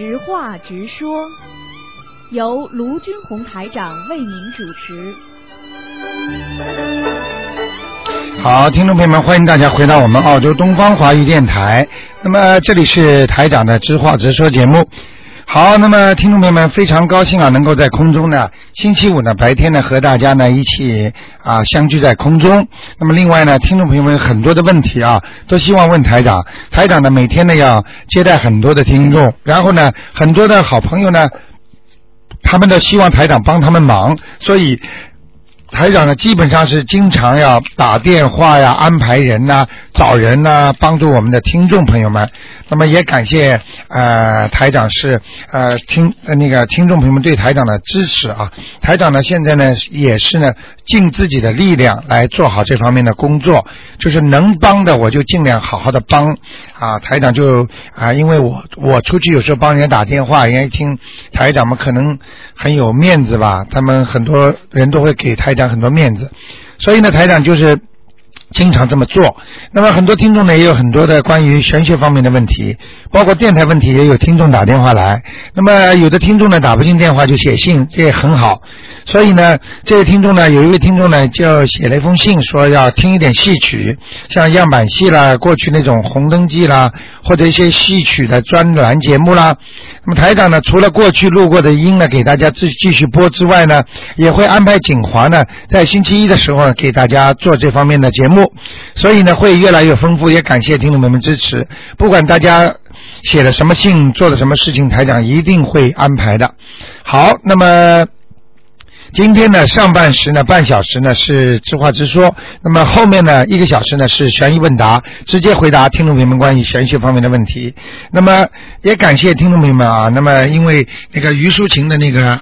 直话直说，由卢军红台长为您主持。好，听众朋友们，欢迎大家回到我们澳洲东方华语电台。那么这里是台长的直话直说节目。好，那么听众朋友们非常高兴啊，能够在空中呢，星期五呢白天呢和大家呢一起啊相聚在空中。那么另外呢，听众朋友们很多的问题啊，都希望问台长。台长呢每天呢要接待很多的听众，然后呢很多的好朋友呢，他们都希望台长帮他们忙，所以。台长呢，基本上是经常要打电话呀、安排人呐、找人呐，帮助我们的听众朋友们。那么也感谢呃台长是呃听呃那个听众朋友们对台长的支持啊。台长呢现在呢也是呢尽自己的力量来做好这方面的工作，就是能帮的我就尽量好好的帮啊。台长就啊，因为我我出去有时候帮人家打电话，人家一听台长们可能很有面子吧，他们很多人都会给台长很多面子，所以呢台长就是。经常这么做，那么很多听众呢也有很多的关于玄学方面的问题，包括电台问题，也有听众打电话来。那么有的听众呢打不进电话就写信，这也很好。所以呢，这位听众呢，有一位听众呢就写了一封信，说要听一点戏曲，像样板戏啦，过去那种红灯记啦，或者一些戏曲的专栏节目啦。那么台长呢，除了过去录过的音呢给大家继继续播之外呢，也会安排景华呢在星期一的时候呢给大家做这方面的节目。所以呢，会越来越丰富，也感谢听众朋友们支持。不管大家写了什么信，做了什么事情，台长一定会安排的。好，那么今天呢，上半时呢，半小时呢是直话直说，那么后面呢，一个小时呢是悬疑问答，直接回答听众朋友们关于玄学方面的问题。那么也感谢听众朋友们啊，那么因为那个于淑琴的那个。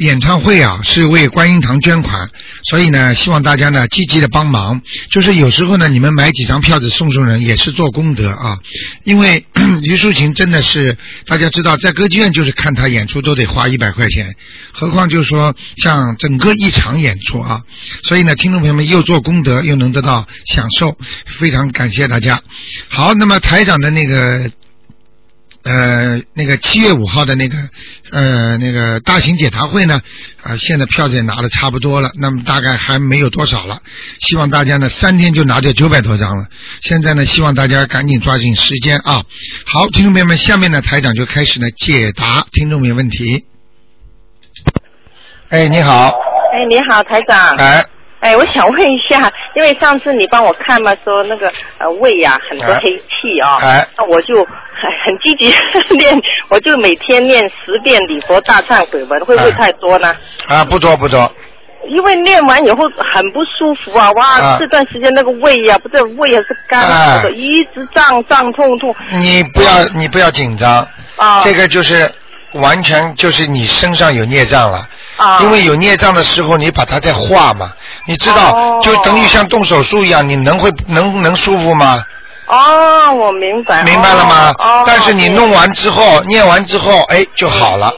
演唱会啊，是为观音堂捐款，所以呢，希望大家呢积极的帮忙。就是有时候呢，你们买几张票子送送人，也是做功德啊。因为 于淑琴真的是大家知道，在歌剧院就是看她演出都得花一百块钱，何况就是说像整个一场演出啊。所以呢，听众朋友们又做功德，又能得到享受，非常感谢大家。好，那么台长的那个。呃，那个七月五号的那个呃那个大型解答会呢，啊，现在票子也拿的差不多了，那么大概还没有多少了。希望大家呢三天就拿掉九百多张了。现在呢，希望大家赶紧抓紧时间啊！好，听众朋友们，下面呢台长就开始呢解答听众朋友问题。哎，你好。哎，你好，台长。哎。哎，我想问一下，因为上次你帮我看嘛，说那个呃胃呀很多黑气啊，哎那我就很很积极 练，我就每天练十遍礼佛大忏悔文，会不会太多呢？啊，不多不多。因为练完以后很不舒服啊，哇，这段时间那个胃呀，不是胃还是干的，一直胀胀痛痛。你不要你不要紧张，啊，这个就是完全就是你身上有孽障了。因为有孽障的时候，你把它在化嘛，你知道，就等于像动手术一样，你能会能能舒服吗？哦，我明白。明白了吗？哦。但是你弄完之后，念完之后，哎，就好了。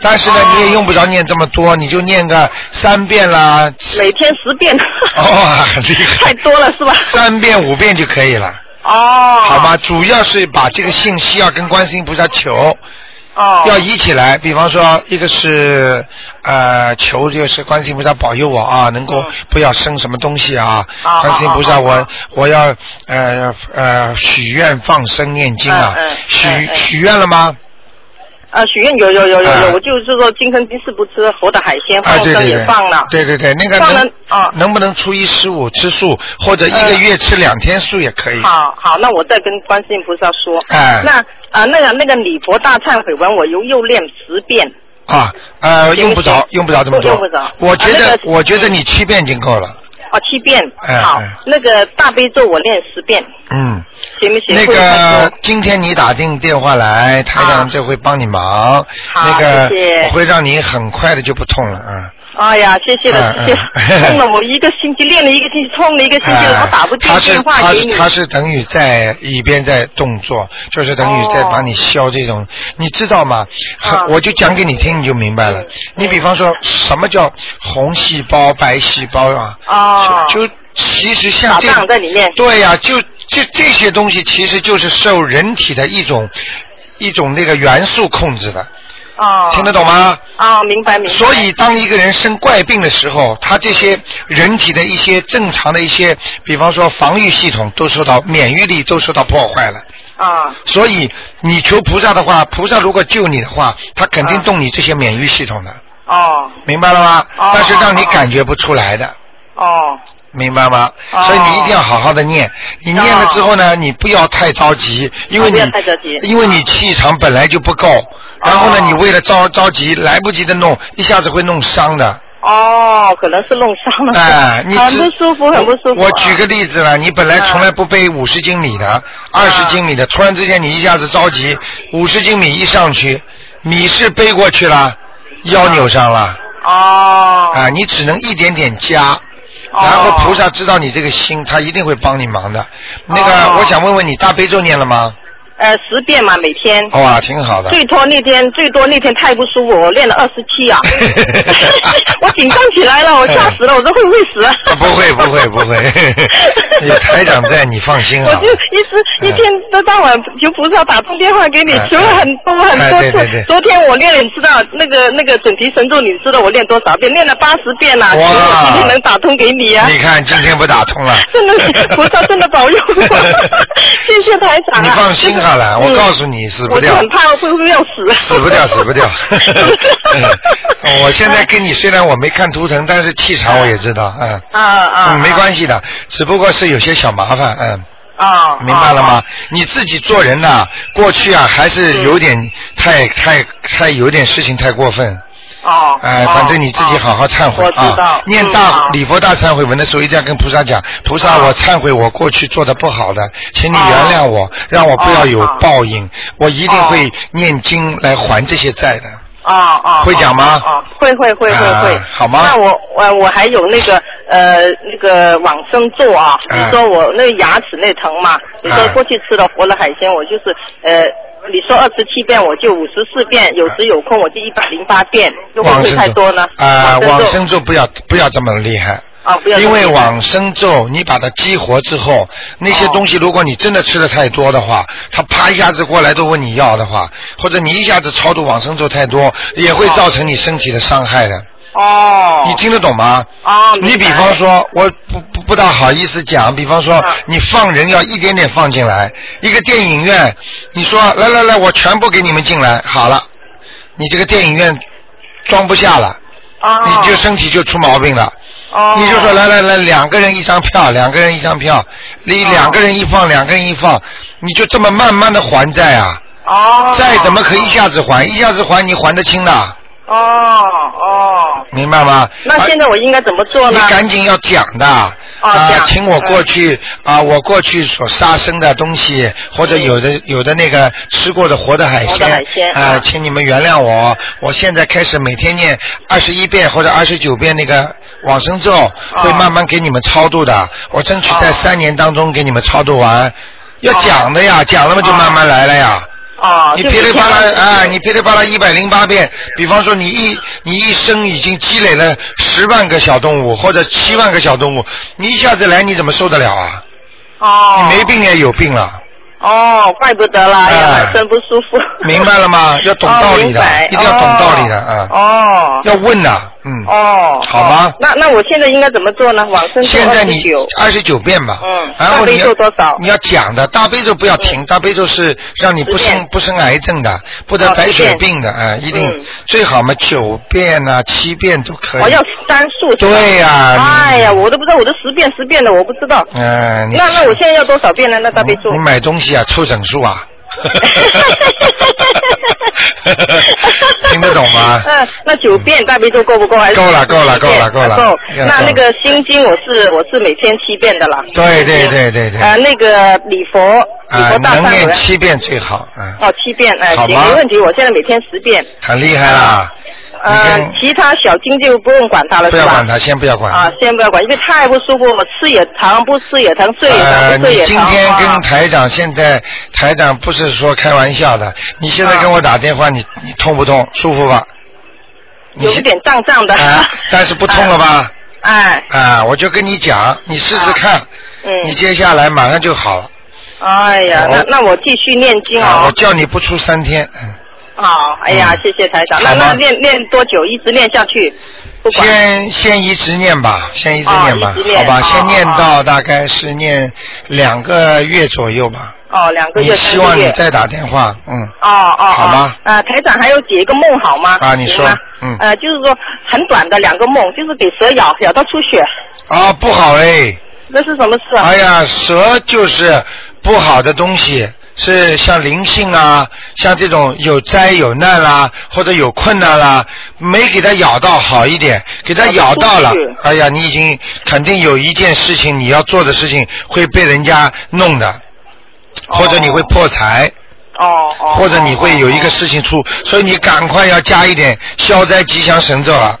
但是呢，你也用不着念这么多，你就念个三遍啦。每天十遍。哦，很厉害。太多了是吧？三遍五遍就可以了。哦。好吧，主要是把这个信息要跟观世音菩萨求。要移起来，比方说，一个是呃求，就是观世音菩萨保佑我啊，能够不要生什么东西啊。观世音菩萨，我我要呃呃许愿放生念经啊，许许愿了吗？啊，许愿有有有有有，我就是说今生今世不吃活的海鲜，放生也放了。对对对，那个能啊，能不能初一十五吃素，或者一个月吃两天素也可以。好好，那我再跟观世音菩萨说。哎。那啊，那个那个礼佛大忏悔文，我又又练十遍。啊呃，用不着用不着这么多。用不着。我觉得我觉得你七遍已经够了。哦，七遍，好，那个大悲咒我练十遍，嗯，行不行？那个今天你打进电话来，台长就会帮你忙，那个我会让你很快的就不痛了啊。哎呀，谢谢了，谢谢。痛了我一个星期，练了一个星期，痛了一个星期，我打不进电话给你。他是他是等于在一边在动作，就是等于在帮你消这种，你知道吗？我就讲给你听，你就明白了。你比方说什么叫红细胞、白细胞啊？哦。就其实像这在里面。对呀，就就这些东西，其实就是受人体的一种。一种那个元素控制的。哦。听得懂吗？哦，明白明白。所以，当一个人生怪病的时候，他这些人体的一些正常的一些，比方说防御系统都受到免疫力都受到破坏了。啊。所以，你求菩萨的话，菩萨如果救你的话，他肯定动你这些免疫系统的。哦。明白了吗？哦。但是让你感觉不出来的。哦。明白吗？所以你一定要好好的念。你念了之后呢，你不要太着急，因为你因为你气场本来就不够。然后呢，你为了着着急，来不及的弄，一下子会弄伤的。哦，可能是弄伤了。哎，你很不舒服，很不舒服。我举个例子了，你本来从来不背五十斤米的，二十斤米的，突然之间你一下子着急，五十斤米一上去，米是背过去了，腰扭伤了。哦。啊，你只能一点点加。然后菩萨知道你这个心，他一定会帮你忙的。那个，我想问问你，大悲咒念了吗？呃，十遍嘛，每天。哇，挺好的。最多那天，最多那天太不舒服，我练了二十七啊。我紧张起来了，我吓死了，我说会不会死？不会不会不会，有 台长在，你放心啊。我就一直一天都到晚求菩萨打通电话给你，求了很多很多次。昨天我练了，你知道那个那个准提神咒，你知道我练多少遍？练了八十遍了。哇！今天能打通给你啊？你看今天不打通了。真的，菩萨真的保佑我，谢谢台长。你放心啊。我告诉你，死不掉。我很怕会不会要死。死不掉，死不掉。我现在跟你虽然我没看图腾，但是气场我也知道，嗯。啊啊。没关系的，只不过是有些小麻烦，嗯。啊。明白了吗？你自己做人呐，过去啊还是有点太太太有点事情太过分。哦，哎，反正你自己好好忏悔啊！念大礼佛大忏悔文的时候，一定要跟菩萨讲：菩萨，我忏悔我过去做的不好的，请你原谅我，让我不要有报应，我一定会念经来还这些债的。啊啊！会讲吗？啊，会会会会会。好吗？那我我我还有那个呃那个往生咒啊，你说我那牙齿那疼嘛？你说过去吃了活了海鲜，我就是呃。你说二十七遍，我就五十四遍，有时有空我就一百零八遍，会不会太多呢？啊，往生咒不要不要这么厉害。啊，不要。因为往生咒，你把它激活之后，那些东西如果你真的吃的太多的话，他啪一下子过来都问你要的话，或者你一下子超度往生咒太多，也会造成你身体的伤害的。哦，你听得懂吗？哦，你比方说，我不不不大好意思讲，比方说，你放人要一点点放进来，一个电影院，你说来来来，我全部给你们进来，好了，你这个电影院装不下了，你就身体就出毛病了，哦。你就说来来来，两个人一张票，两个人一张票，你两个人一放，两个人一放，你就这么慢慢的还债啊，哦。债怎么可以一下子还？一下子还你还得清的。哦哦，明白吗？那现在我应该怎么做呢？你赶紧要讲的啊，请我过去啊，我过去所杀生的东西，或者有的有的那个吃过的活的海鲜啊，请你们原谅我。我现在开始每天念二十一遍或者二十九遍那个往生咒，会慢慢给你们超度的。我争取在三年当中给你们超度完。要讲的呀，讲了嘛就慢慢来了呀。啊，你噼里啪啦啊，你噼里啪啦一百零八遍，比方说你一你一生已经积累了十万个小动物或者七万个小动物，你一下子来你怎么受得了啊？哦，你没病也有病了。哦，怪不得啦，呀，真不舒服。明白了吗？要懂道理的，一定要懂道理的啊。哦。要问的。嗯哦，好吗？那那我现在应该怎么做呢？往生现在你二十九遍吧。嗯。大悲咒多少？你要讲的大悲咒不要停，大悲咒是让你不生不生癌症的，不得白血病的啊！一定最好嘛九遍呐七遍都可以。我要单数。对呀。哎呀，我都不知道，我都十遍十遍的，我不知道。嗯。那那我现在要多少遍呢？那大悲咒。你买东西啊，凑整数啊。听得懂吗？嗯，那九遍大悲咒够不够？还是够了，够了，够了，够了。够。那那个心经我是我是每天七遍的啦。对对对对对。呃，那个礼佛礼佛大能念七遍最好。嗯。哦，七遍哎，行，没问题。我现在每天十遍。很厉害啦。呃，其他小经就不用管它了？不要管它，先不要管。啊，先不要管，因为太不舒服，我吃也疼，不吃也疼，睡也疼，睡也疼。今天跟台长现在台长不是说开玩笑的，你现在跟我打电话，你你痛不痛？舒服吧？有一点胀胀的。啊，但是不痛了吧？哎。啊，我就跟你讲，你试试看。嗯。你接下来马上就好了。哎呀，那那我继续念经啊。我叫你不出三天。好，哎呀，谢谢台长。那那练练多久？一直练下去。先先一直念吧，先一直念吧，好吧，先念到大概是念两个月左右吧。哦，两个月。希望你再打电话，嗯。哦哦。好吗？啊，台长还有解一个梦好吗？啊，你说。嗯。呃，就是说很短的两个梦，就是给蛇咬，咬到出血。啊，不好哎。那是什么事啊？哎呀，蛇就是不好的东西。是像灵性啊，像这种有灾有难啦，或者有困难啦，没给它咬到好一点，给它咬到了，哎呀，你已经肯定有一件事情你要做的事情会被人家弄的，或者你会破财，哦哦，或者你会有一个事情出，所以你赶快要加一点消灾吉祥神咒了。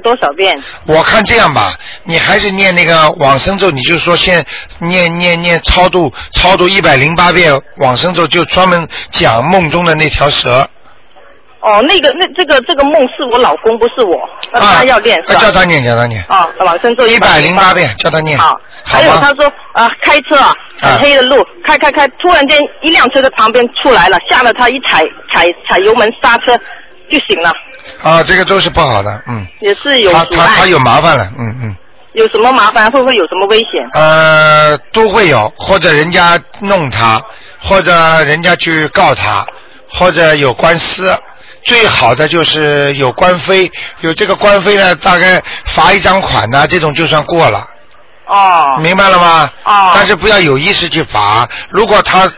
多少遍？我看这样吧，你还是念那个往生咒，你就说先念念念超度超度一百零八遍往生咒，就专门讲梦中的那条蛇。哦，那个那这个这个梦是我老公，不是我，他要念是吧？叫他念，叫他念。哦，往生咒一百零八遍，叫他念。好，还有他说啊，开车啊，很黑的路，开开开，突然间一辆车在旁边出来了，吓得他一踩踩踩油门刹车就醒了。啊，这个都是不好的，嗯。也是有他他他有麻烦了，嗯嗯。有什么麻烦？会不会有什么危险？呃，都会有，或者人家弄他，或者人家去告他，或者有官司。最好的就是有官非，有这个官非呢，大概罚一张款呢，这种就算过了。哦。明白了吗？哦。但是不要有意识去罚，如果他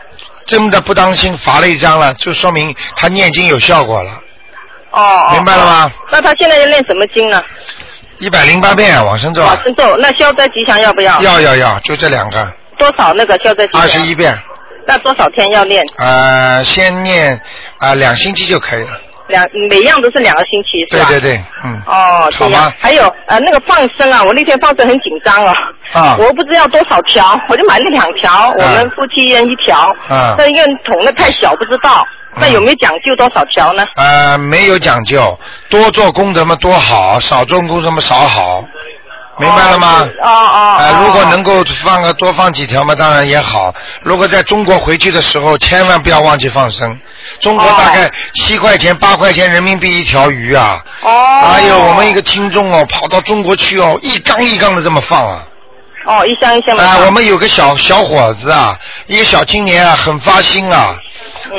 真的不当心罚了一张了，就说明他念经有效果了。哦，明白了吗？那他现在要念什么经呢？一百零八遍往生咒。往生咒，那消灾吉祥要不要？要要要，就这两个。多少那个消灾吉祥？二十一遍。那多少天要念？呃，先念啊两星期就可以了。两每样都是两个星期是吧？对对对，嗯。哦，好吗？还有呃那个放生啊，我那天放生很紧张哦。啊。我不知道多少条，我就买了两条，我们夫妻一人一条。啊。但因为桶的太小，不知道。那有没有讲究多少条呢？呃，没有讲究，多做功德嘛多好，少做功德嘛少好，明白了吗？哦哦。呃，如果能够放个多放几条嘛，当然也好。如果在中国回去的时候，千万不要忘记放生。中国大概七块钱八块钱人民币一条鱼啊。哦。哎呦我们一个听众哦，跑到中国去哦，一缸一缸的这么放啊。哦，一箱一箱的。啊，我们有个小小伙子啊，一个小青年啊，很发心啊。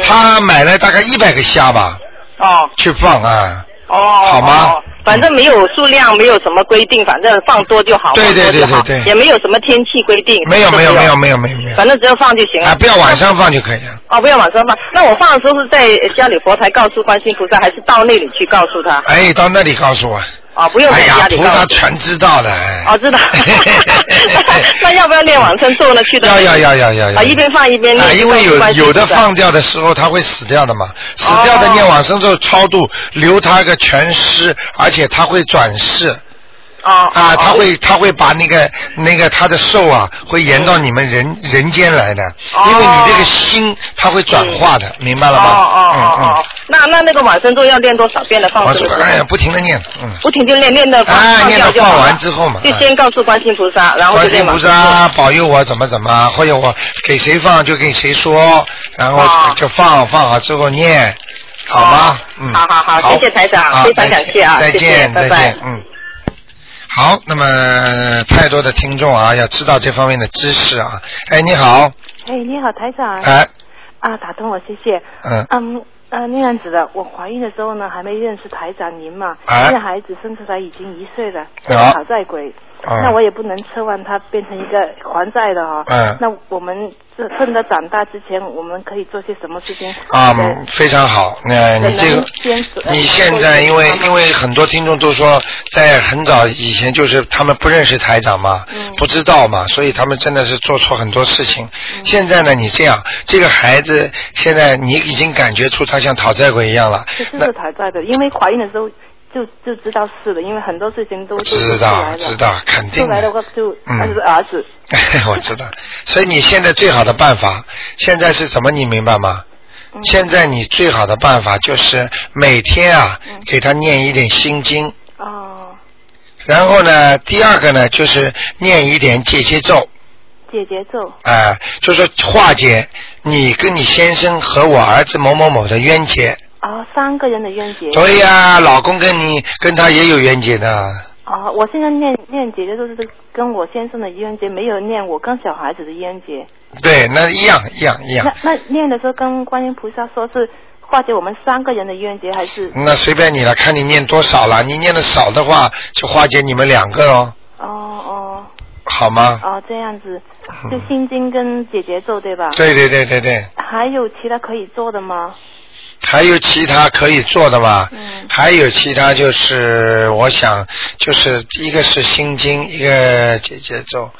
他买了大概一百个虾吧，哦，去放啊，哦，好吗？反正没有数量，没有什么规定，反正放多就好，对对对对对，也没有什么天气规定，没有没有没有没有没有没有，反正只要放就行了，啊，不要晚上放就可以了。哦，不要晚上放，那我放的时候是在家里佛台告诉观世菩萨，还是到那里去告诉他？哎，到那里告诉我。哦，不用在家里。菩萨全知道的。哦，知道。那要不要念往生咒呢？去的。要要要要要要。啊，一边放一边念。啊，因为有有的放掉的时候，他会死掉的嘛。死掉的念往生咒超度，留他个全尸，而且他会转世。啊啊！他会他会把那个那个他的寿啊，会延到你们人人间来的，因为你这个心他会转化的，明白了吗？哦哦哦哦。那那那个往生咒要念多少遍的放生？哎呀，不停的念，嗯。不停的念，念的放念到放完之后嘛。就先告诉观世菩萨，然后观世菩萨保佑我怎么怎么，或者我给谁放就给谁说，然后就放放好之后念，好吗？嗯。好好好，谢谢台长，非常感谢啊，再见再见，嗯。好，那么太多的听众啊，要知道这方面的知识啊。哎，你好。哎，你好，台长。哎。啊，打通了，谢谢。嗯。嗯，呃，那样子的，我怀孕的时候呢，还没认识台长您嘛。哎。现在孩子生出来已经一岁了，好在鬼。那我也不能奢望他变成一个还债的哈。嗯。那我们。趁他长大之前，我们可以做些什么事情？啊，非常好。那你这个，你现在因为因为很多听众都说，在很早以前就是他们不认识台长嘛，不知道嘛，所以他们真的是做错很多事情。现在呢，你这样，这个孩子现在你已经感觉出他像讨债鬼一样了。是是讨债的，因为怀孕的时候。就就知道是的，因为很多事情都是知道知道肯定。出来的话就他是儿子。我知道，所以你现在最好的办法，现在是怎么你明白吗？现在你最好的办法就是每天啊，给他念一点心经。哦。然后呢，第二个呢，就是念一点解结咒。解节奏。哎，就是化解你跟你先生和我儿子某某某的冤结。啊，三个人的冤结。对呀，老公跟你跟他也有冤结的。啊，我现在念念姐姐都是跟我先生的冤结，没有念我跟小孩子的冤结。对，那一样一样一样。那那念的时候跟观音菩萨说是化解我们三个人的冤结，还是？那随便你了，看你念多少了。你念的少的话，就化解你们两个哦。哦哦。好吗？哦，这样子，就心经跟姐姐咒对吧？对对对对对。还有其他可以做的吗？还有其他可以做的吗？嗯。还有其他就是，我想就是一个是心经，一个解节奏，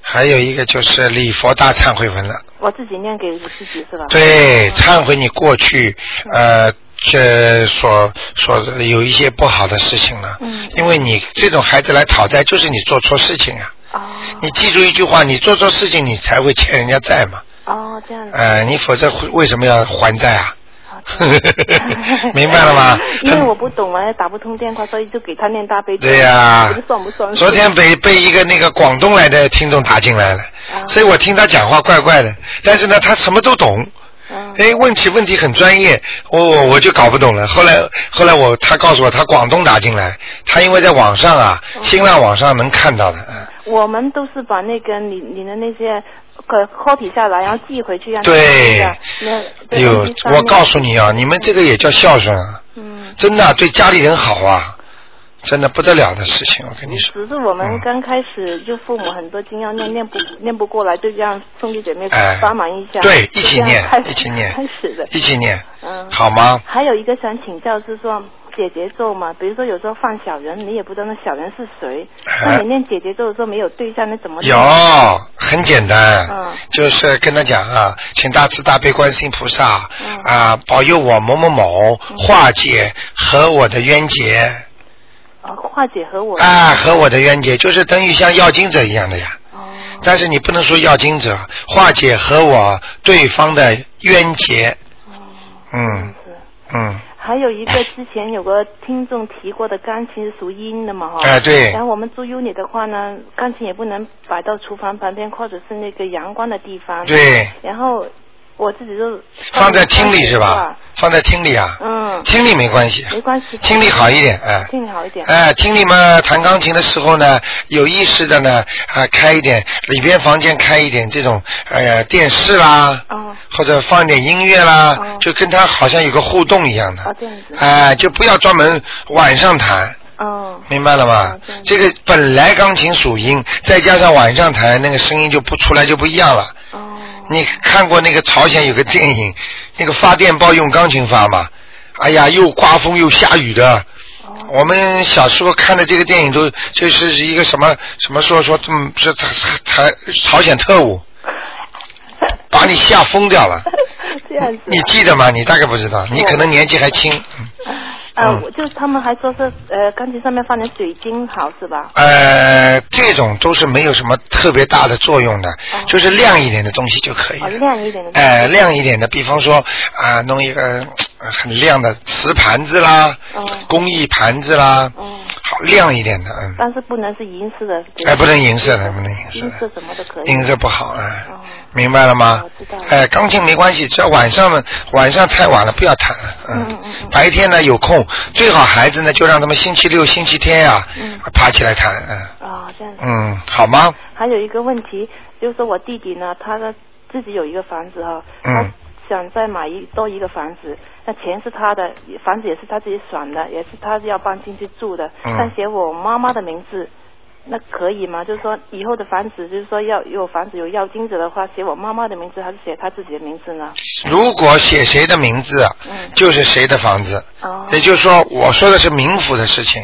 还有一个就是礼佛大忏悔文了。我自己念给自己是吧？对，忏悔你过去呃这所所有一些不好的事情了。嗯。因为你这种孩子来讨债，就是你做错事情啊。哦。你记住一句话，你做错事情，你才会欠人家债嘛。哦，这样子。呃，你否则为什么要还债啊？明白了吗？因为我不懂啊，打不通电话，所以就给他念大悲咒。对呀。算不算？昨天被被一个那个广东来的听众打进来了，所以我听他讲话怪怪的。但是呢，他什么都懂。哎，问起问题很专业，我我我就搞不懂了。后来后来我他告诉我，他广东打进来，他因为在网上啊，新浪网上能看到的。我们都是把那个你你的那些。可 copy 下来，然后寄回去让对，哎呦，我告诉你啊，你们这个也叫孝顺啊，嗯，真的对家里人好啊，真的不得了的事情，我跟你说。只是我们刚开始就父母很多经要念念不念不过来，就这样兄弟姐妹帮忙一下，对，一起念，一起念，开始的，一起念，嗯，好吗？还有一个想请教是说。解节奏嘛，比如说有时候放小人，你也不知道那小人是谁。那你念解节奏的时候没有对象，你怎么？有，很简单，嗯，就是跟他讲啊，请大慈大悲观世音菩萨啊，保佑我某某某化解和我的冤结。啊，化解和我。啊，和我的冤结，就是等于像要经者一样的呀。哦。但是你不能说要经者，化解和我对方的冤结。哦。嗯。嗯。还有一个 之前有个听众提过的钢琴是属阴的嘛哈，哎对。然后我们住 UNI 的话呢，钢琴也不能摆到厨房旁边或者是那个阳光的地方。对。然后。我自己就放在厅里是吧？放在厅里啊。嗯。厅里没关系。没关系。厅里好一点，哎。厅里好一点。哎，厅里嘛，弹钢琴的时候呢，有意识的呢，啊，开一点里边房间开一点这种，哎呀，电视啦。哦。或者放点音乐啦，就跟他好像有个互动一样的。啊，这样子。哎，就不要专门晚上弹。哦。明白了吗？这个本来钢琴属阴，再加上晚上弹，那个声音就不出来，就不一样了。哦。你看过那个朝鲜有个电影，那个发电报用钢琴发吗？哎呀，又刮风又下雨的。我们小时候看的这个电影都这是一个什么什么说说嗯是台朝鲜特务，把你吓疯掉了。这样子。你记得吗？你大概不知道，你可能年纪还轻。呃，就他们还说是呃，钢琴上面放点水晶好是吧？呃，这种都是没有什么特别大的作用的，就是亮一点的东西就可以。哦，亮一点的。哎，亮一点的，比方说啊，弄一个很亮的瓷盘子啦，工艺盘子啦，好亮一点的，嗯。但是不能是银色的。哎，不能银色的，不能银色。银色什么都可以。银色不好哎。明白了吗？知道。哎，钢琴没关系，只要晚上呢，晚上太晚了不要弹了，嗯。嗯嗯白天呢有空。最好孩子呢，就让他们星期六、星期天呀，爬起来弹，嗯。啊，这样子。嗯，好吗？还有一个问题，就是我弟弟呢，他的自己有一个房子哈，他想再买一多一个房子，那钱是他的，房子也是他自己选的，也是他要搬进去住的，但写我妈妈的名字。那可以吗？就是说以后的房子，就是说要有房子有要金子的话，写我妈妈的名字还是写他自己的名字呢？如果写谁的名字，嗯，就是谁的房子。哦。也就是说，我说的是民府的事情，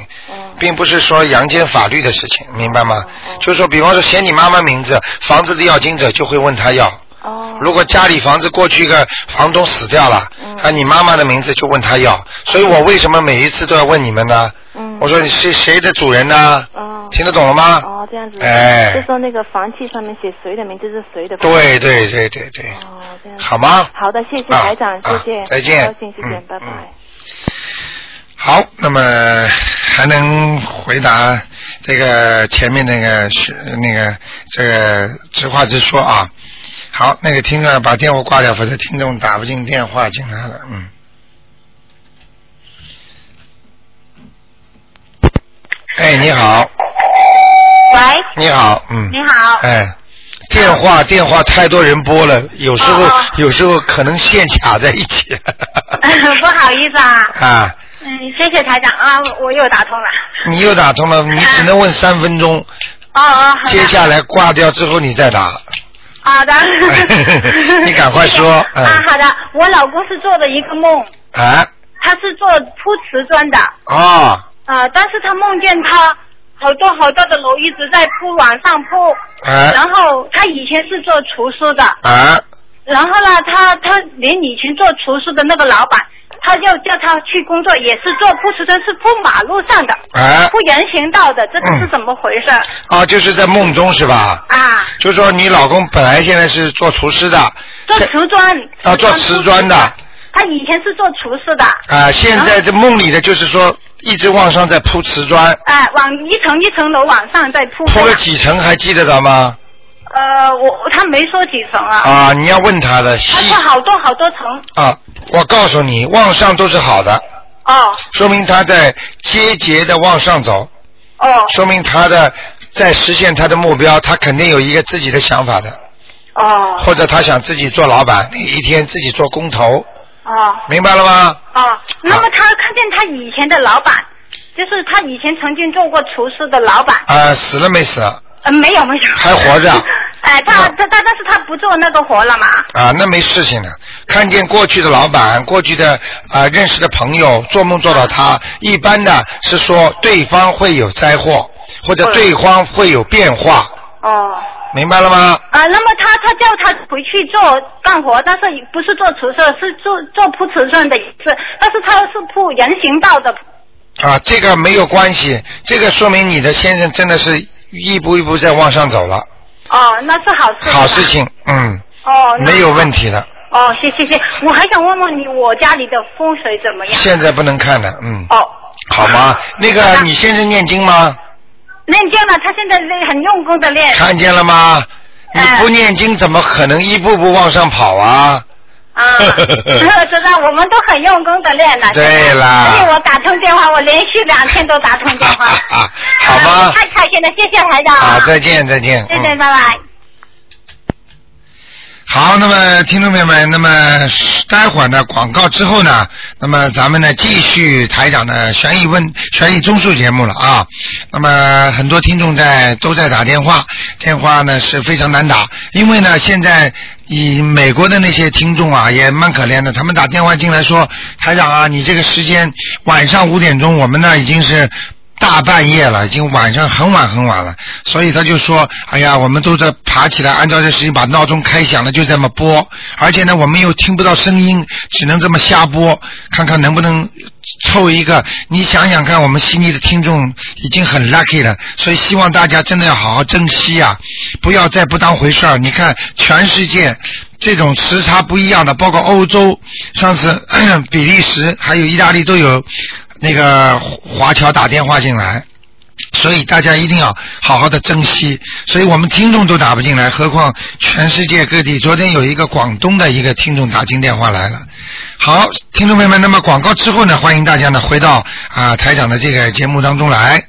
并不是说阳间法律的事情，明白吗？哦。就是说，比方说写你妈妈名字，房子的要金者就会问他要。哦。如果家里房子过去一个房东死掉了，嗯，啊，你妈妈的名字就问他要。所以我为什么每一次都要问你们呢？嗯。我说你是谁的主人呢？听得懂了吗？哦，这样子。哎，就说那个房契上面写谁的名字是谁的。对对对对对。哦，这样。好吗？好的，谢谢台长，谢谢。再见。高兴，谢谢，拜拜。好，那么。还能回答这个前面那个是那个这个直话直说啊。好，那个听众把电话挂掉，否则听众打不进电话进来了。嗯。哎，你好。喂。你好，嗯。你好。哎。电话电话太多人拨了，有时候有时候可能线卡在一起。不好意思啊。啊。嗯，谢谢台长啊，我又打通了。你又打通了，你只能问三分钟。哦哦。接下来挂掉之后你再打。好的。你赶快说。啊，好的，我老公是做的一个梦。啊。他是做铺瓷砖的。啊。啊，但是他梦见他。好多好多的楼一直在铺，往上铺。啊。然后他以前是做厨师的。啊。然后呢，他他连以前做厨师的那个老板，他就叫他去工作，也是做铺瓷砖，是铺马路上的。啊。铺人行道的，这个是怎么回事？啊，就是在梦中是吧？啊。就说你老公本来现在是做厨师的。做瓷砖。啊，做瓷砖的。他以前是做厨师的。啊，现在这梦里的就是说。一直往上在铺瓷砖。哎，往一层一层楼往上在铺。铺了几层还记得着吗？呃，我他没说几层啊。啊，你要问他的。他说好多好多层。啊，我告诉你，往上都是好的。哦。说明他在节节的往上走。哦。说明他的在实现他的目标，他肯定有一个自己的想法的。哦。或者他想自己做老板，哪一天自己做工头。哦，明白了吗？哦，那么他看见他以前的老板，就是他以前曾经做过厨师的老板。啊，死了没死？呃，没有没有。还活着。哎，他他他，但是他不做那个活了嘛？啊，那没事情的。看见过去的老板，过去的啊认识的朋友，做梦做到他，一般的是说对方会有灾祸，或者对方会有变化。哦。明白了吗？啊，那么他他叫他回去做干活，但是不是做厨师，是做做铺瓷砖的意思，但是他是铺人行道的。啊，这个没有关系，这个说明你的先生真的是一步一步在往上走了。哦，那是好事。好事情，嗯。哦。没有问题的。哦，谢谢谢，我还想问问你，我家里的风水怎么样？现在不能看的，嗯。哦。好吗？那个，你先生念经吗？念经了，他现在很用功的练。看见了吗？你不念经怎么可能一步步往上跑啊？啊，知道，我们都很用功的练了。对啦。所以我打通电话，我连续两天都打通电话。啊好吗？太开心了，谢谢台长。好，再见，再见。再见，拜拜。好，那么听众朋友们，那么待会儿呢广告之后呢，那么咱们呢继续台长的悬疑问悬疑综述节目了啊。那么很多听众在都在打电话，电话呢是非常难打，因为呢现在以美国的那些听众啊也蛮可怜的，他们打电话进来说台长啊，你这个时间晚上五点钟，我们那已经是。大半夜了，已经晚上很晚很晚了，所以他就说：“哎呀，我们都在爬起来，按照这时间把闹钟开响了，就这么播。而且呢，我们又听不到声音，只能这么瞎播，看看能不能凑一个。你想想看，我们悉尼的听众已经很 lucky 了，所以希望大家真的要好好珍惜啊，不要再不当回事儿。你看，全世界这种时差不一样的，包括欧洲，上次 比利时还有意大利都有。”那个华侨打电话进来，所以大家一定要好好的珍惜。所以我们听众都打不进来，何况全世界各地。昨天有一个广东的一个听众打进电话来了。好，听众朋友们，那么广告之后呢，欢迎大家呢回到啊台长的这个节目当中来。